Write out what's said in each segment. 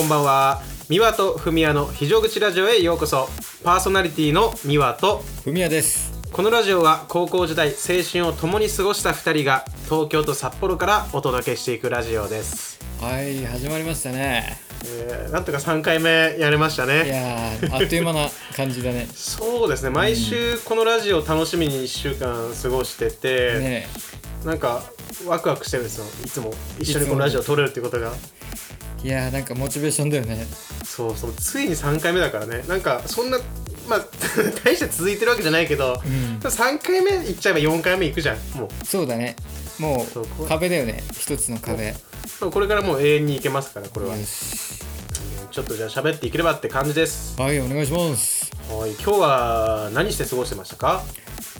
こんばんは。三輪とふみやの非常口ラジオへようこそ。パーソナリティの三輪と。ふみやです。このラジオは高校時代青春を共に過ごした2人が東京と札幌からお届けしていくラジオです、はい始まりましたね。えーなんとか3回目やれましたいねやーあっという間な感じだね。そうですね。毎週このラジオを楽しみに1週間過ごしてて、ねなんかワクワクしてるんですよ。いつも一緒にこのラジオを撮れるってことがいやーなんかモチベーションだよね。そうそうついに3回目だからね。なんかそんなまあ 大して続いてるわけじゃないけど、うん。3回目いっちゃえば4回目いくじゃんもそうだね。もそう壁だよね。一つの壁。う。これからもう永遠にいけますからこれは、ちょっとじゃあ喋っていければって感じですはいお願いし。ますはい今日は何して過ごしてましたか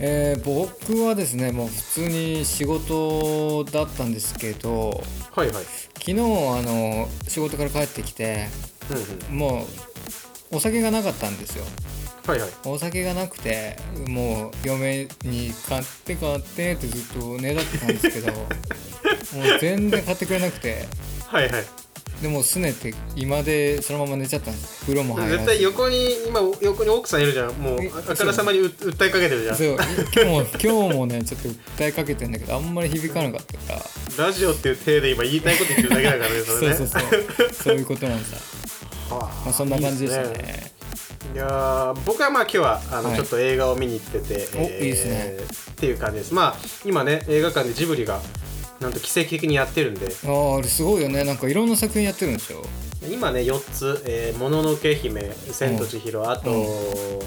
えー、僕はですねもう普通に仕事だったんですけどはいはい。昨日あの仕事から帰ってきてうんうん。もうお酒がなかったんですよ。はいはい。お酒がなくてもう嫁に「買って買って」ってずっとねだってたんですけど もう全然買ってくれなくて。はいはいでもうすねて今でそのまま寝ちゃったんです。風呂も入ら絶ず対横に今横に奥さんいるじゃん。もうえあからさまにう訴えかけてるじゃん。そう。今日も今日もねちょっと訴えかけてんだけどあんまり響かなかったから。ラジオっていう体で今言いたいこと言ってるだけだからねそれね。そうそうそう。そういうことなんさ、はあまあ、そんな感じでしたね。いいっすいやー僕はまあ今日はあの、はい。ちょっと映画を見に行ってて、おいいですね。っていう感じです。まあ今ね映画館でジブリがなんと奇跡的にやってるんで。あああれすごいよね。なんかいろんな作品やってるんでしょ？今ね4つ「えーもののけ姫」「千と千尋」あと、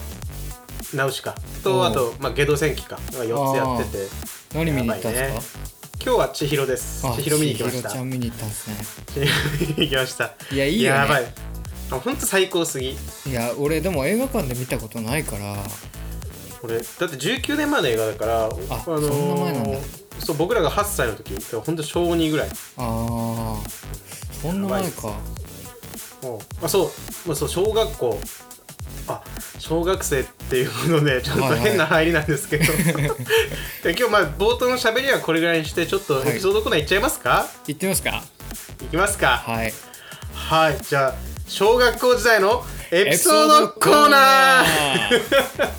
ナウシカ。と、うん。あと、まあ、ゲド戦記か。が4つやってて。何見に行ったんですか、ね。今日は千尋です。あ千尋見に行きました。千尋見に行ったんですね。千尋見に行きました。いやいいよね。やばい。あほんと最高すぎ。いや俺でも映画館で見たことないから。俺だって19年前の映画だからあそんな前なんだそう僕らが8歳の時本当小2ぐらい。ああそんな前か。あそう,、まあ、そう小学校。あ小学生っていうほどねちょっとはいはい。変な入りなんですけど、で今日まあ冒頭の喋りはこれぐらいにしてちょっとエピソードコーナーいっちゃいますか、行ってみますか？い、きますか。はい。はい。じゃあ小学校時代のエピソードコーナー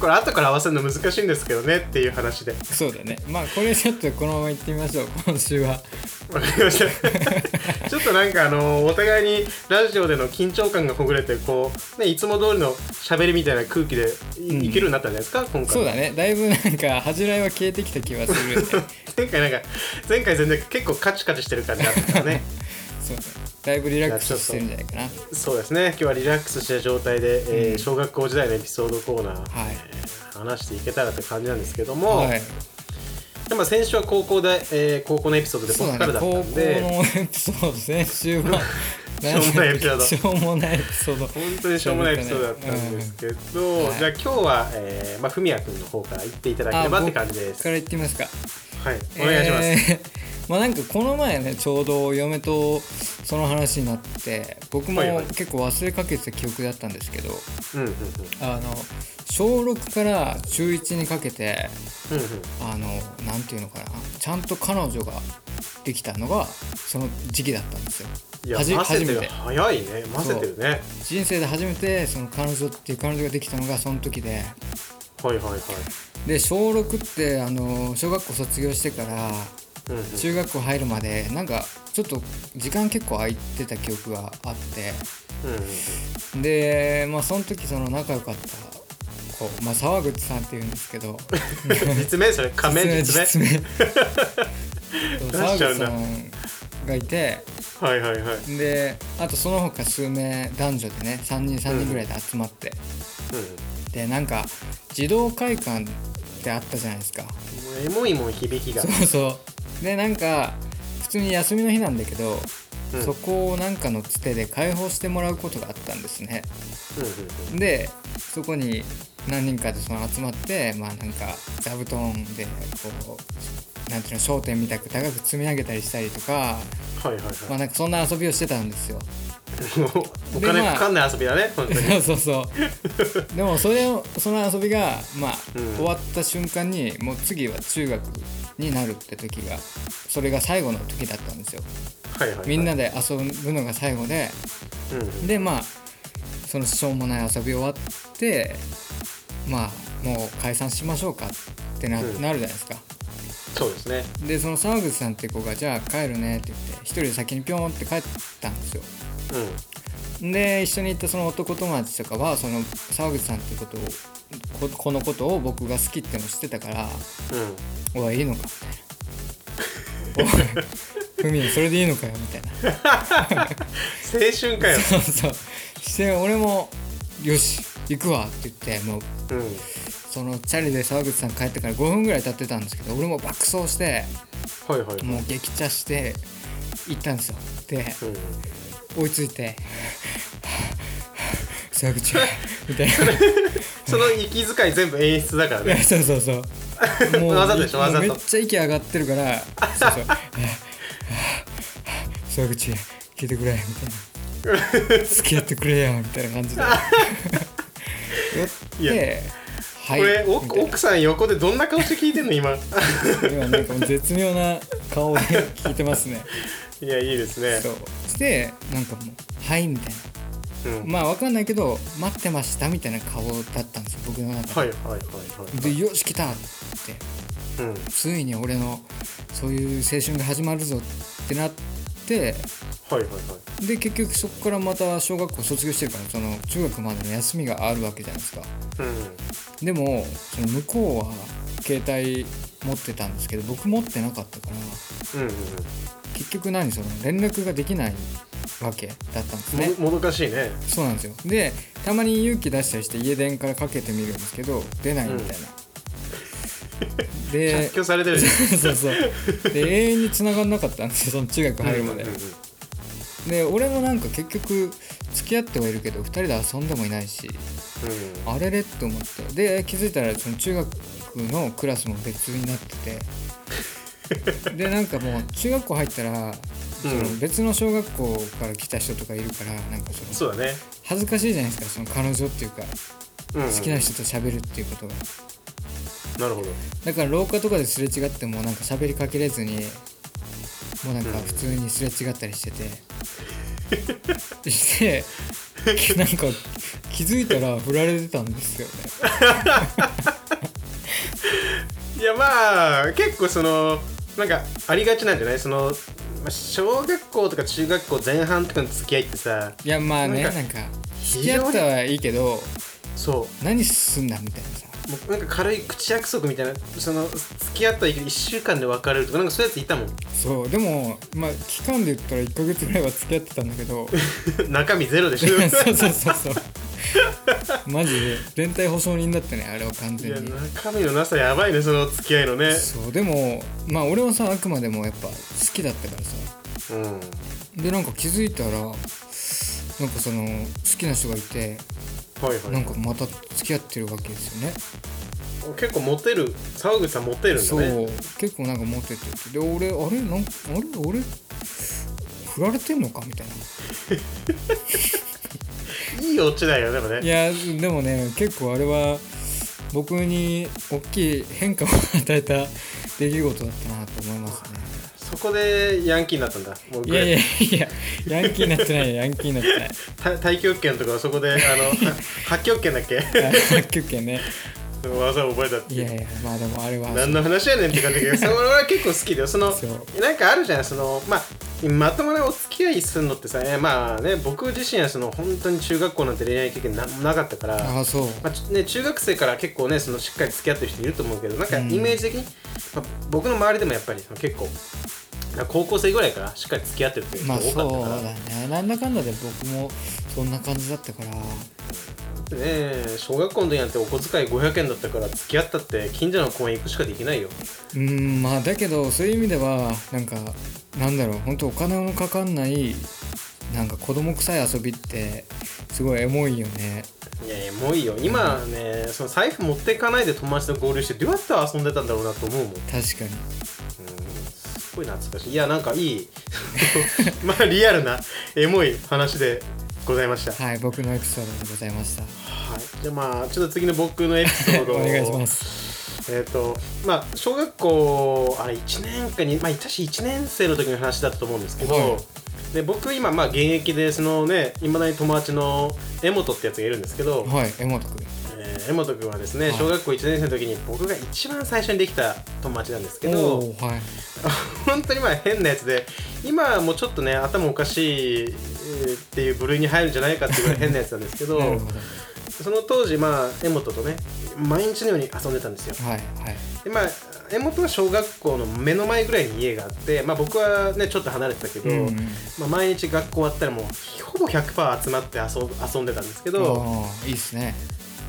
これ後から合わせるの難しいんですけどねっていう話で。そうだね。まあこれちょっとこのまま行ってみましょう。今週は。わかりました。ちょっとなんかあのお互いにラジオでの緊張感がほぐれてこう、ね、いつも通りの喋りみたいな空気でい,、うんけるようになったんじゃないですか？今回。そうだね。だいぶなんか恥じらいは消えてきた気がするよね前回なんか前回全然結構カチカチしてる感じあったからね。そうねだいぶリラックスしてるんじゃないかな。そうですね。今日はリラックスした状態で、えーうん。小学校時代のエピソードコーナー、はい。話していけたらって感じなんですけども、はい。でも先週は高校で、えー高校のエピソードでそう僕からだっただね高校んで、のエピソード先週は しょうもないエピソード。しょうもないエピソード。本当にしょうもないエピソードだったんですけど、うんはいじゃあ今日は、えーまあ、文也君の方から言っていただければって感じです。から言ってみますか。はい、お願いします。えーまあなんかこの前ねちょうど嫁とその話になって僕も結構忘れかけてた記憶だったんですけどあの小6から中1にかけてうんうん。あのなんていうのかなちゃんと彼女ができたのがその時期だったんですよ。いやはじ初めて。早いね。混ぜてるね。人生で初めてその彼女っていう彼女ができたのがその時で。はいはいはい。で小6ってあの小学校卒業してからうんうん。中学校入るまでなんかちょっと時間結構空いてた記憶があって。うんでまあその時その仲良かった子、まあ、沢口さんっていうんですけど。う ん実名それ。仮名実名 沢口さんがいて。はいはいはい。であとその他数名男女でね3人3人ぐらいで集まって、うでなんか児童会館ってあったじゃないですか。エモいもん響きが。そうそうでなんか普通に休みの日なんだけど、うん。そこをなんかのつてで開放してもらうことがあったんですね。うんうんでそこに何人かでその集まってまあなんか座布団でこうなんていうの商店みたく高く積み上げたりしたりとかはいはいはい。まあなんかそんな遊びをしてたんですよ。お金かかんない遊びだね本当に。そうそうそう。でもそれをその遊びがまあ、うん。終わった瞬間にもう次は中学になるって時がそれが最後の時だったんですよ。はいはいはい。みんなで遊ぶのが最後でうんうん。でまあそのしょうもない遊び終わってまあもう解散しましょうかってな,、うん。なるじゃないですか。そうですね。でその沢口さんって子が「じゃあ帰るね」って言って一人で先にピョーンって帰ったんですよ。うん。で一緒に行ったその男友達とかはその沢口さんってことをここのことを僕が好きっての知ってたからうん「おいいいのか」みたいな「おいふみそれでいいのかよ」みたいな。青春かよ。そうそう。して俺も「よし行くわ」って言ってもううん。そのチャリで沢口さん帰ってから5分ぐらい経ってたんですけど俺も爆走してはいはいもう激茶して行ったんですよ。でうん。追いついて「沢口」みたいな その息遣い全部演出だからね。そうそうそう。もわざとでしょわざと。めっちゃ息上がってるから。そうそう「沢口聞いてくれ」みたいな「付き合ってくれよ」みたいな感じで。いや。言って「はい」これ奥奥さん横でどんな顔して聞いてんの今。今なんかもう絶妙な顔で聞いてますね。いやいいですね。そう。してなんかもう「はい」みたいなうん。まあわかんないけど待ってましたみたいな顔だったんですよ僕の中で、はいはいはいはい。でよし来たって。うん。ついに俺のそういう青春が始まるぞってなってはいはいはい。で結局そこからまた小学校卒業してるからその中学までの休みがあるわけじゃないですか。うん。でもその向こうは携帯持ってたんですけど僕持ってなかったからうんうん。結局何その連絡ができないわけだったんですね。うんももどかしいね。そうなんですよ。でたまに勇気出したりして家電からかけてみるんですけど出ないみたいな、で発狂されてるじゃん。そうそうで永遠に繋がんなかったんですよその中学入るまで、うんうんうん。で俺もなんか結局付き合ってはいるけど2人で遊んでもいないしあれれって思って。で気づいたらその中学のクラスも別になってて でなんかもう中学校入ったらその別の小学校から来た人とかいるからなんかそのそうだね。恥ずかしいじゃないですかその彼女っていうかうん好きな人と喋るっていうことが。なるほど。だから廊下とかですれ違ってもなんか喋りかけれずにもうなんか普通にすれ違ったりしてて、して なんか気づいたら振られてたんですよね。いやまあ結構そのなんかありがちなんじゃない？そのまあ小学校とか中学校前半とかの付き合いってさいやまあねなんんか付き合ったはいいけどそ何すんだみたいなさ。うもうなんか軽い口約束みたいなその付き合ったらいいけど1週間で別れるとかなんかそういうやついたもん。そうでもまあ期間で言ったら1ヶ月ぐらいは付き合ってたんだけど。中身ゼロでしょ。そうそうそうそう マジで連帯保証人だったねあれは完いや全に中身のなさやばいねその付き合いのね。そうでもまあ俺はさあくまでもやっぱ好きだったからさ。うん。でなんか気づいたらなんかその好きな人がいてはいはい。なんかまた付き合ってるわけですよね。結構モテる沢口さんモテるんだそうね結構なんかモテてて。で俺あれなんかあれ俺振られてんのかみたいな いいオチだよでもね。いやでもね結構あれは僕に大きい変化を与えた出来事だったなと思いますそこでヤンキーになったんだ。もうねいやいやいやヤンキーになってないヤンキーになってない。た太極拳とかそこであのは八極拳だっけ？発球権ね技を覚えたっていやいやまあでもあれは。何の話やねんって感じだけどそれは結構好きだよそのそう。なんかあるじゃんそのまあまともなお付き合いするのってさえまあね僕自身はその本当に中学校なんて恋愛経験ななかったからああそう。まあちね、中学生から結構ねそのしっかり付き合ってる人いると思うけどなんかうんイメージ的に、まあ、僕の周りでもやっぱり結構高校生ぐらいからしっかり付き合ってるっていう人まあ多かったから、そうだね。なんだかんだで僕もそんな感じだったから。ね小学校の時なんてお小遣い500円だったから付き合ったって近所の公園行くしかできないよ。うんまあだけどそういう意味ではなんかなんだろう本当お金のかかんないなんか子供臭い遊びってすごいエモいよね。いやいやもういいよ。今ねその財布持っていかないで友達と合流してどうやって遊んでたんだろうなと思うもん、うん、ごい懐かしい。いやなんかいい。まあリアルなエモい話でございました。はい僕のエピソードでございました。はい。じゃあまあちょっと次の僕のエピソードをお願いします。えっ、とまあ小学校あれ1年かにまあ確か1年生の時の話だったと思うんですけど、はい。で僕今まあ現役でそのねいまだに友達の江本ってやつがいるんですけど、はい江本君えー江本君はですねはい。小学校1年生の時に僕が一番最初にできた友達なんですけどはい。本当にまあ変なやつで今はもうちょっとね頭おかしいえーっていう部類に入るんじゃないかっていうぐらい変なやつなんですけど その当時まあ江本とね毎日のように遊んでたんですよ。はいはい。でまあ江本は小学校の目の前ぐらいに家があって、まあ、僕はねちょっと離れてたけど、うんうん。まあ、毎日学校終わったらもうほぼ100%集まって遊んでたんですけどいいっすね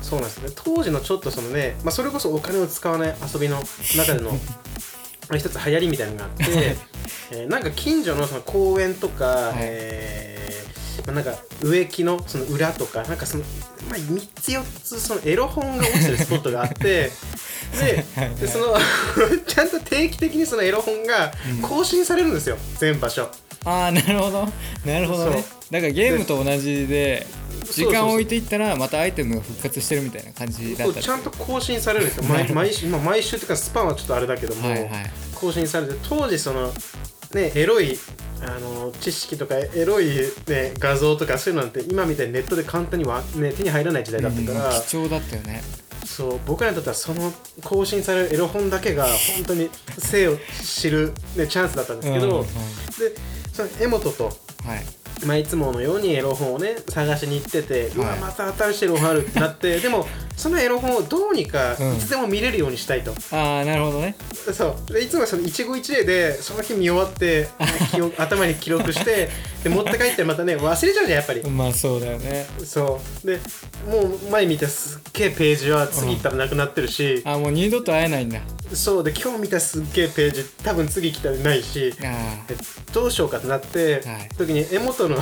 そうなんですよね。当時のちょっとそのね、まあ、それこそお金を使わない遊びの中での まあ一つ流行りみたいなのがあって、えーなんか近所のその公園とか、い。えーまあ、なんか植木のその裏とかなんかその、まあ、3つ4つそのエロ本が落ちてるスポットがあって でその ちゃんと定期的にそのエロ本が更新されるんですよ、全場所。ああなるほど。なるほどね。だからゲームと同じで時間を置いていったらまたアイテムが復活してるみたいな感じだったそうちゃんと更新されるんですよ毎毎週、まあ、毎週というかスパンはちょっとあれだけども、はいはい。更新されて当時そのねエロいあの知識とかエロい、ね、画像とかそういうのなんて今みたいにネットで簡単には、ね、手に入らない時代だったから、うん貴重だったよね。そう僕らにとってはその更新されるエロ本だけが本当に生を知る、ね、チャンスだったんですけど、うんうん。でその江本とはいまあ、いつものようにエロ本をね探しに行ってて、うわはいまた新しいエロ本あるってなって でもそのエロ本をどうにかいうん。つでも見れるようにしたいと、ああなるほどね。そう。でいつもはその一期一会でその日見終わって 頭に記録してで持って帰ってまたね忘れちゃうじゃんやっぱり、まあそうだよね。そう。でもう前見たすっげえページは次行ったらなくなってるし、あもう二度と会えないんだそうで今日見たすっげえページ多分次来たらないしどうしようかってなって、はい。時に江本の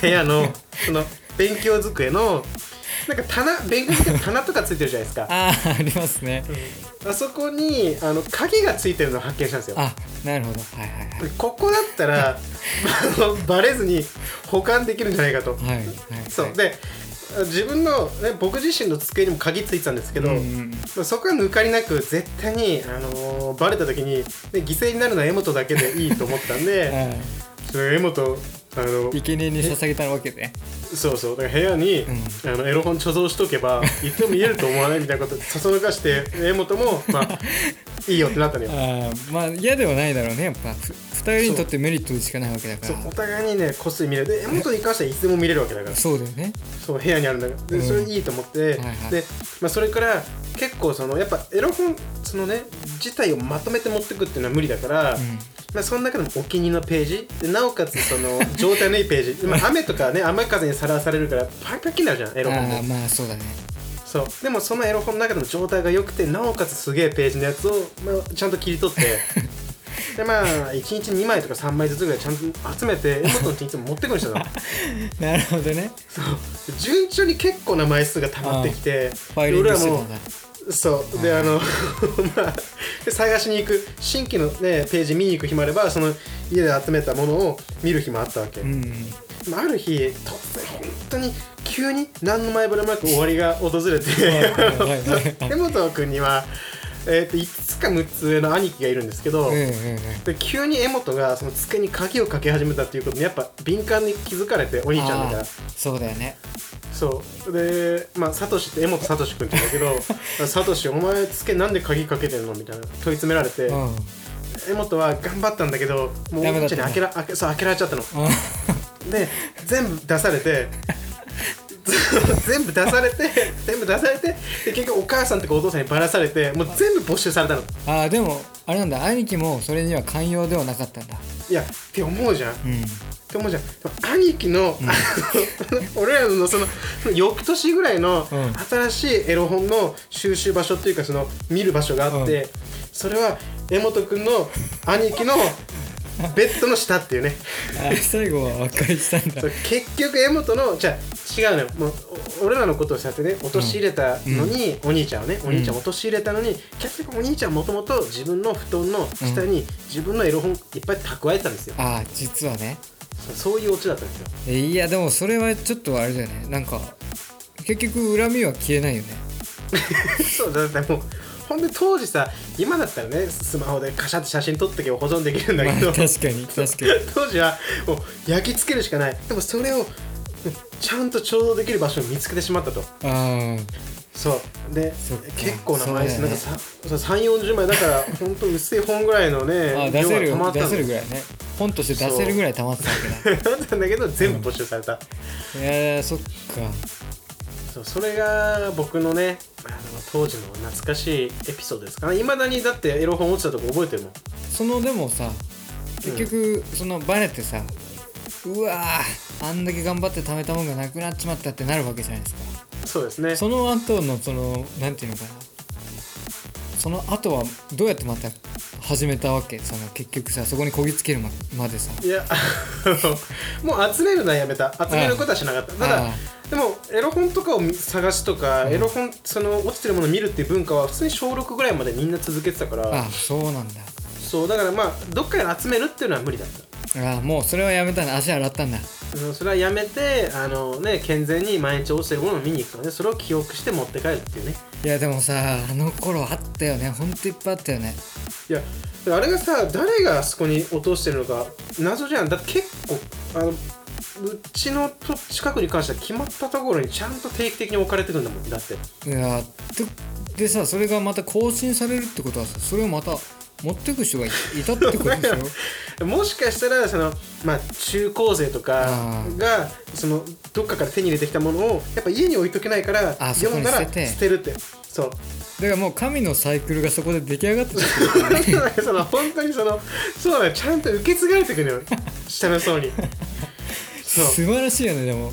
部屋のその勉強机の なんか棚勉強机の棚とかついてるじゃないですか。あああありますね。あそこにあの鍵がついてるのを発見したんですよ。あなるほど。はいはいでここだったら バレずに保管できるんじゃないかと、はいはいはい。そう。で自分の、ね、僕自身の机にも鍵ついてたんですけど、うんうんそこは抜かりなく絶対に、あのーバレた時に、ね、犠牲になるのは江本だけでいいと思ったんであ それ江本あのあ生贄に捧げたわけでそうそう。だから部屋に、あのエロ本貯蔵しとけば 言っても見えると思わないみたいなことそそのかして江本もまあ いいよってなったのよ。ああまあ嫌ではないだろうね。やっぱふ二人にとってメリットしかないわけだから。お互いにねこっそり見れる。で江本に関してはいつでも見れるわけだから。そうだよね。そう部屋にあるんだから。で、うん。それいいと思って、はいはい。で、まあ、それから結構そのやっぱエロ本そのね自体をまとめて持ってくっていうのは無理だから、うんまあ、その中でもお気に入りのページ。でなおかつその状態のいいページ、まあ、雨とかね雨風にさらされるからパキパキになるじゃんエロ本。もああまあそうだね。そう。でもそのエロ本の中でも状態が良くてなおかつすげえページのやつを、まあ、ちゃんと切り取って。でまあ1日2枚とか3枚ずつぐらいちゃんと集めてエモトのうちにいつも持ってくるんですよなるほどね。そう。順調に結構な枚数が溜まってきてファイリングしてたもそう。であの まあで探しに行く新規の、ね、ページ見に行く日もあればその家で集めたものを見る日もあったわけ、うんうんまあある日突然本当に急に何の前触れもなく終わりが訪れて。江本君には、えー、と5つか6つ上の兄貴がいるんですけど、で急に江本がその机に鍵をかけ始めたっていうことにやっぱ敏感に気づかれてお兄ちゃんだから。そうだよねそう。でまあサトシって江本サトシ君って言うんだけど「サトシお前机なんで鍵かけてんの?」みたいな問い詰められて、うん。江本は頑張ったんだけどもうおダメだった兄ちゃんに開けら開けそう開けられちゃったの。あで全部出されて 全部出されて 全部出されてで結局お母さんとかお父さんにばらされてもう全部没収されたの。あーでもあれなんだ。兄貴もそれには寛容ではなかったんだ。いやって思うじゃん。っうん。て思うじゃん。兄貴の、あの 俺らのそのその翌年ぐらいのうん。新しいエロ本の収集場所っていうかその見る場所があって、それは江本君の兄貴のベッドの下っていうね。あ最後は和解したんだ。結局江本のじゃあ違うのよもう俺らのことをさってね陥れたのに、お兄ちゃんをねお兄ちゃんを陥れたのに、結局お兄ちゃんもともと自分の布団の下に自分のエロ本いっぱい蓄えてたんですよ、ああ実はね。そうそういうオチだったんですよ。えいやでもそれはちょっとあれだよね。なんか結局恨みは消えないよね。そうだってもうほんで当時さ今だったらねスマホでカシャって写真撮ってけば保存できるんだまあけど、確かに確かに。当時はもう焼き付けるしかない。でもそれをちゃんと調度できる場所を見つけてしまったと。うでそっか。結構な枚数、ねなんかさ3 4 0枚だから本当薄い本ぐらいのねー あ出せる量が溜まった出のせるぐらいね。本として出せるぐらい溜まってたわけだ。だったんだけど全部没収された、いやーそっか。そうそれが僕のねあの当時の懐かしいエピソードですかね。いまだにだってエロ本落ちたとこ覚えてるもん。そのでもさ結局そのバレてさうわーあんだけ頑張って貯めたもんがなくなっちまったってなるわけじゃないですか。そうですね。その後のそのなんていうのかな。その後はどうやってまた始めたわけ？その結局さそこにこぎつけるままでさ。いや もう集めるのはやめた。集めることはしなかった。ただあでもエロ本とかを探しとか、エロ本その落ちてるものを見るっていう文化は普通に小6ぐらいまでみんな続けてたから。あそうなんだ。そうだからまあどっかで集めるっていうのは無理だったあもうそれはやめたんだ足洗ったんだ。うんそれはやめてあのね健全に毎日落ちてるものを見に行くからね。それを記憶して持って帰るっていうね。いやでもさあの頃あったよね。ほんといっぱいあったよね。いやあれがさ誰があそこに落としてるのか謎じゃん。だって結構あのうちのと近くに関しては決まったところにちゃんと定期的に置かれてるんだもん。だって。いやででさそれがまた更新されるってことはさそれをまた持ってく人がいいたってことでしょ？もしかしたらその、まあ、中高生とかがそのどっかから手に入れてきたものをやっぱ家に置いとけないから読んだら捨てるって。そう。だからもう神のサイクルがそこで出来上がってた その本当にそのそうだよちゃんと受け継がれてくるのよ。下の層に。素晴らしいよねでも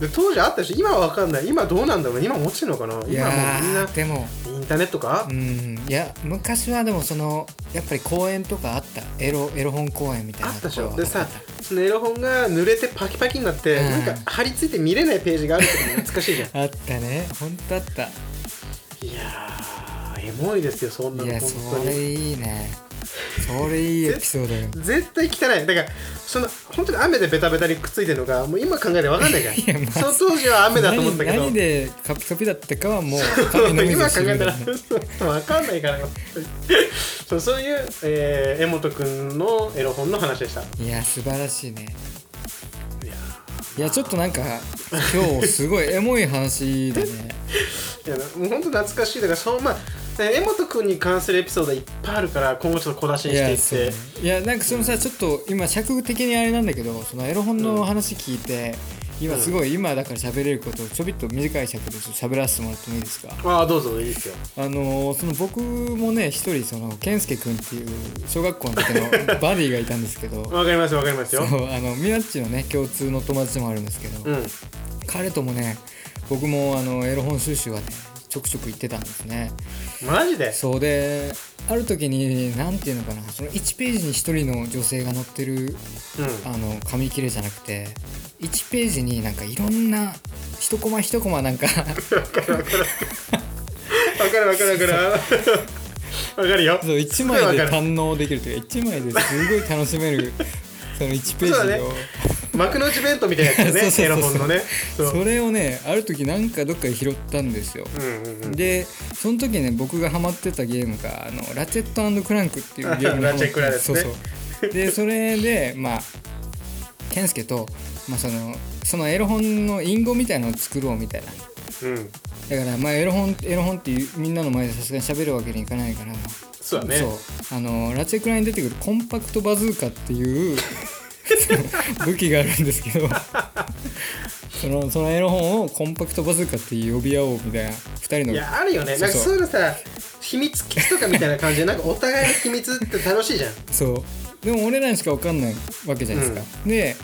で当時あったし今は分かんない。今どうなんだろう今落ちてるのかな？い今もうみんなーでも。インターネットか？うん。いや昔はでもそのやっぱり公園とかあった。エロエロ本公園みたいなあったでしょ？でさそのエロ本が濡れてパキパキになって、うん。なんか貼り付いて見れないページがあるって懐かしいじゃん。あったね。ほんとあった。いやーエモいですよそんないのや本当それにいいねそれいいエピソードよ 絶対汚い。だからその本当に雨でベタベタにくっついてるのがもう今考えて分かんないじゃんいやまあその当時は雨だと思ったけど。何何でカピカピだったかはもう 神のみぞ今考えたら知るみたいな分かんないからよそうそういう、えー、江本君のエロ本の話でした。いや素晴らしいね。いやいやちょっとなんか今日すごいエモい話だね。いやもう本当懐かしい。だからそうまあえ江本君に関するエピソードいっぱいあるから今後ちょっと小出しいにしていって。ね。いやなんかそのさちょっと今尺的にあれなんだけどそのエロ本の話聞いて、今すごい今だから喋れることをちょびっと短い尺で喋らせてもらってもいいですか？ああどうぞいいですよ。あのーその僕もね一人その健介君っていう小学校の時の バディがいたんですけど。わかりますわかりますそうよあのミナッチのね共通の友達でもあるんですけど、うん。彼ともね僕もあのエロ本収集はねちょくちょく行ってたんですね。マジで？そうである時に何ていうのかな。その1ページに1人の女性が載ってるうん。あの紙切れじゃなくて1ページになんかいろんな一コマ一コマなんか。わかるわかるわかる。わかるよ。そう1枚でわかる。堪能できるというか1枚ですごい楽しめるその1ページを幕の内弁当みたいなやつよね そうそうエロ本のね。それをねある時なんかどっかで拾ったんですよ。でその時ね僕がハマってたゲームがあのラチェットクランクっていうゲームの ラチェクラですね。そうそう。でそれでまあ健介と、まあ、そのそのエロ本の隠語みたいのを作ろうみたいな。うん。だからまあエロ本エロ本ってみんなの前でさすがに喋るわけにいかないから。そうだね。そう。あのラチェクラに出てくるコンパクトバズーカっていう 武器があるんですけどそのそのエロ本をコンパクトバズーカって呼び合おうみたいな2人のいやあるよね。なんかそういうのさ秘密基地とかみたいな感じでなんかお互いの秘密って楽しいじゃん。そう。でも俺らにしか分かんないわけじゃないですか、で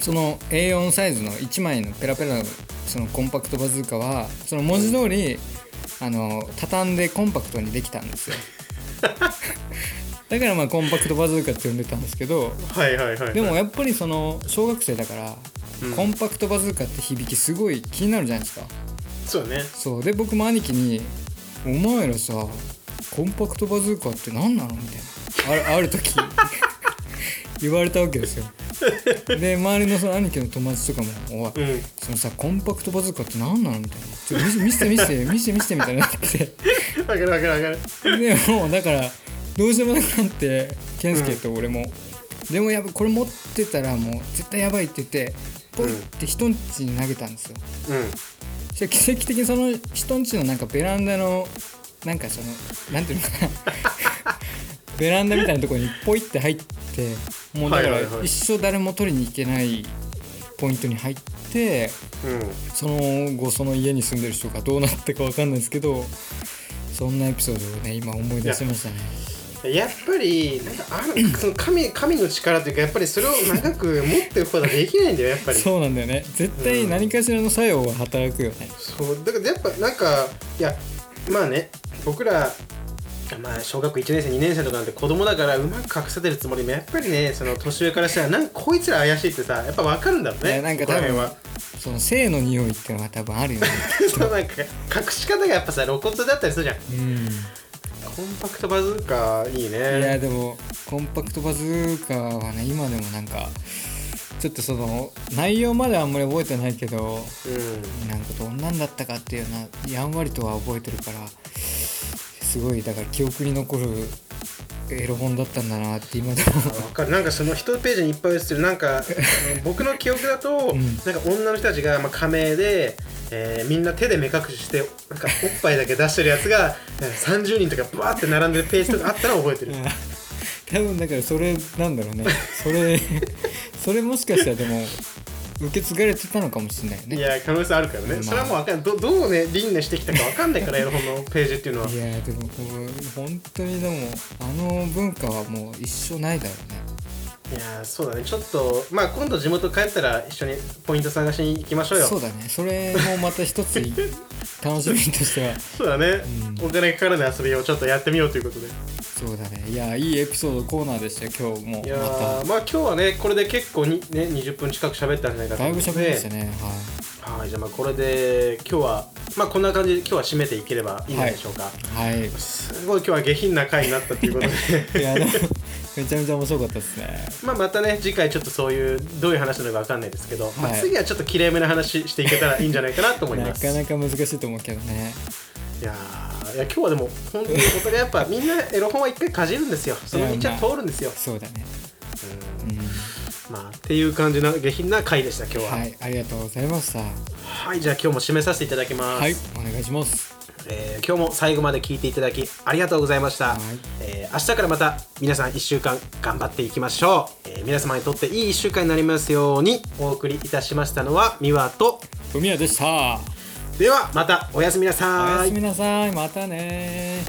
その A4 サイズの1枚のペラペラのそのコンパクトバズーカはその文字通り、あの畳んでコンパクトにできたんですよ だからまあコンパクトバズーカって呼んでたんですけどはいはいはいでもやっぱりその小学生だからうん。コンパクトバズーカって響きすごい気になるじゃないですか。そうだね。そう。で僕も兄貴に「お前らさコンパクトバズーカって何なの?」みたいなあるある時 言われたわけですよ。で周りのその兄貴の友達とかも「おいうん。そのさコンパクトバズーカって何なの?」みたいな「ちょ見せて見せて見せて見せて」みたいになってわかるわかるわかる。でもうだからどうしようもなくなって健介と俺も、でもやっぱこれ持ってたらもう絶対やばいって言ってポイって人んちに投げたんですよ。うん。奇跡的にその人んちのなんかベランダのなんかそのなんていうのかな。ベランダみたいなところにポイって入ってもうだから一生誰も取りに行けないポイントに入ってうん。その後その家に住んでる人がどうなったかわかんないですけどそんなエピソードをね今思い出しましたねやっぱりなんかあるその神神の力というかやっぱりそれを長く持っておくことはできないんだよやっぱり。そうなんだよね。絶対何かしらの作用は働くよね、そう。だからやっぱなんかいやまあね僕らまあ小学校1年生2年生とかなんて子供だからうまく隠せてるつもりもやっぱりねその年上からしたらなんかこいつら怪しいってさやっぱ分かるんだろうねなんか多分その性の匂いっていうのが多分あるよね。そうなんか隠し方がやっぱさ露骨だったりするじゃん。うんコンパクトバズーカいいいやねでもコンパクトバズーカはね今でもなんかちょっとその内容まではあんまり覚えてないけどうん。なんかどんなんだったかっていうのはやんわりとは覚えてるからすごいだから記憶に残るエロ本だったんだなって今でも。あ分かる。なんかその1ページにいっぱい写ってるなんか 僕の記憶だと、ん。なんか女の人たちがまあ仮名で、えーみんな手で目隠ししてなんかおっぱいだけ出してるやつがなんか30人とかバーって並んでるページとかあったのを覚えてる。多分だからそれなんだろうね。それ それもしかしたらでも受け継がれてたのかもしれないよね。いや可能性あるからね、まあ。それはもう分かんどどうね輪廻してきたか分かんないからエロ本のページっていうのは。いやでもこう本当にでもあの文化はもう一生ないだろうねいやーそうだね。ちょっとまあ今度地元帰ったら一緒にポイント探しに行きましょうよ。そうだね。それもまた一つ楽しみとしては。そうだね、うん。お金かからない遊びをちょっとやってみようということで。そうだね。いやいいエピソードコーナーでしたよ。今日もいやまあ今日はねこれで結構にね20分近く喋ったんじゃないかとただいぶ喋りましたね。ははいじゃあまあこれで今日はまあこんな感じで今日は締めていければいいんでしょうか、い。はい。すごい今日は下品な回になったということで。いやでも めちゃめちゃ面白かったですね。まあまたね次回ちょっとそういうどういう話なのかわかんないですけど、まあ、はい。次はちょっときれいめな話していけたらいいんじゃないかなと思いなます。かなか難しいと思うけどね。いやーいや今日はでも本当にお互いやっぱみんなエロ本は一回かじるんですよ。その道は通るんですよ、そうだね。うん。うんまあっていう感じの下品な回でした今日は。は、はいいありがとうございました。じゃあ今日も締めさせていただきます、はいお願いします。えー今日も最後まで聞いていただきありがとうございました、はい。えー明日からまた皆さん1週間頑張っていきましょう、えー皆様にとっていい1週間になりますようにお送りいたしましたのはミワとふみやでした。ではまたおやすみなおさい。やすみなさい。またね